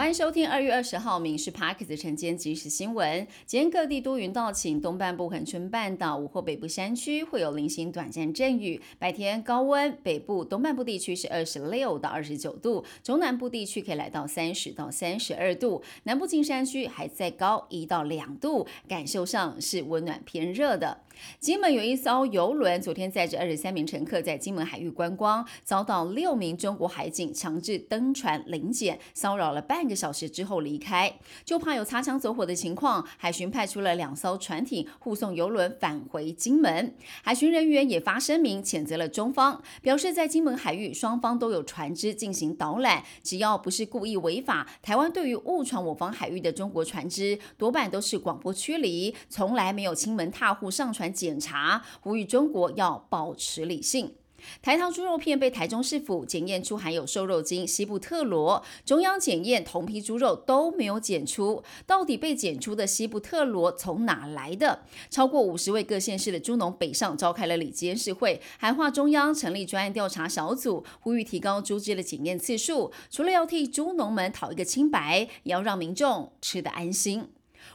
欢迎收听二月二十号《民事 Parkes》晨间即时新闻。今天各地多云到晴，东半部恒春半岛、午后北部山区会有零星短暂阵雨。白天高温，北部、东半部地区是二十六到二十九度，中南部地区可以来到三十到三十二度，南部近山区还在高一到两度，感受上是温暖偏热的。金门有一艘游轮，昨天载着二十三名乘客在金门海域观光，遭到六名中国海警强制登船临检，骚扰了半个小时之后离开，就怕有擦枪走火的情况，海巡派出了两艘船艇护送游轮返回金门。海巡人员也发声明谴责了中方，表示在金门海域双方都有船只进行导览，只要不是故意违法，台湾对于误闯我方海域的中国船只多半都是广播驱离，从来没有亲门踏户上船。检查呼吁中国要保持理性。台糖猪肉片被台中市府检验出含有瘦肉精西布特罗，中央检验同批猪肉都没有检出，到底被检出的西布特罗从哪来的？超过五十位各县市的猪农北上召开了里监事会，喊话中央成立专案调查小组，呼吁提高猪只的检验次数。除了要替猪农们讨一个清白，也要让民众吃得安心。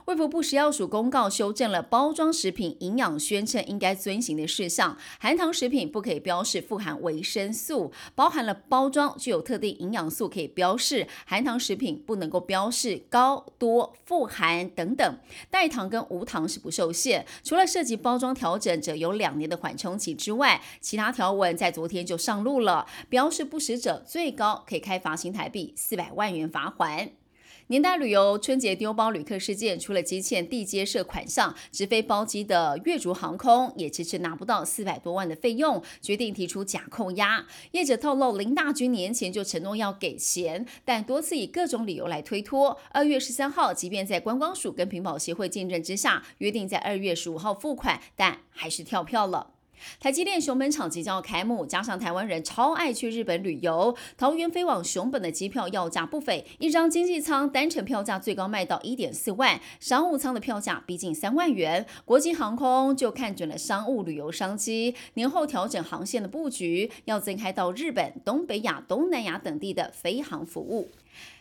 卫福部食药署公告修正了包装食品营养宣称应该遵循的事项，含糖食品不可以标示富含维生素，包含了包装具有特定营养素可以标示，含糖食品不能够标示高多富含等等，代糖跟无糖是不受限。除了涉及包装调整，者有两年的缓冲期之外，其他条文在昨天就上路了，标示不实者最高可以开罚新台币四百万元罚款。年代旅游春节丢包旅客事件，除了积欠地接社款项，直飞包机的越竹航空也迟迟拿不到四百多万的费用，决定提出假扣押。业者透露，林大军年前就承诺要给钱，但多次以各种理由来推脱。二月十三号，即便在观光署跟屏保协会见证之下，约定在二月十五号付款，但还是跳票了。台积电熊本厂即将要开幕，加上台湾人超爱去日本旅游，桃园飞往熊本的机票要价不菲，一张经济舱单程票价最高卖到一点四万，商务舱的票价逼近三万元。国际航空就看准了商务旅游商机，年后调整航线的布局，要增开到日本、东北亚、东南亚等地的飞航服务。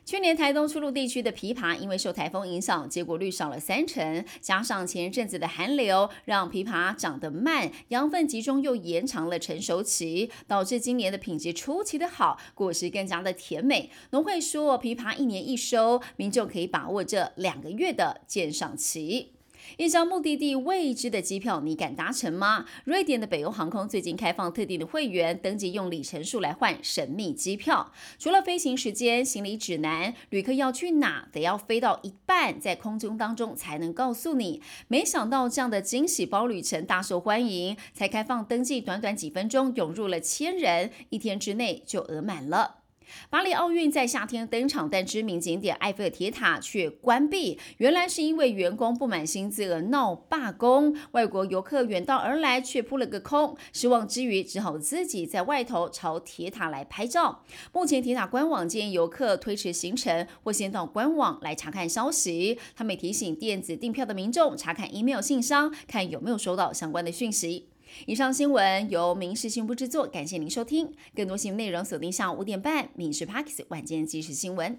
去年台东出入地区的枇杷，因为受台风影响，结果率少了三成，加上前一阵子的寒流，让枇杷长得慢，养分集中又延长了成熟期，导致今年的品质出奇的好，果实更加的甜美。农会说，枇杷一年一收，民众可以把握这两个月的鉴赏期。一张目的地未知的机票，你敢搭乘吗？瑞典的北欧航空最近开放特定的会员登记，用里程数来换神秘机票。除了飞行时间、行李指南，旅客要去哪，得要飞到一半，在空中当中才能告诉你。没想到这样的惊喜包旅程大受欢迎，才开放登记，短短几分钟涌入了千人，一天之内就额满了。巴黎奥运在夏天登场，但知名景点埃菲尔铁塔却关闭。原来是因为员工不满薪资而闹罢工。外国游客远道而来，却扑了个空。失望之余，只好自己在外头朝铁塔来拍照。目前铁塔官网建议游客推迟行程，或先到官网来查看消息。他们提醒电子订票的民众查看 email 信箱，看有没有收到相关的讯息。以上新闻由民事新闻部制作，感谢您收听。更多新闻内容锁定下午五点半《民事 Parks 晚间即时新闻》。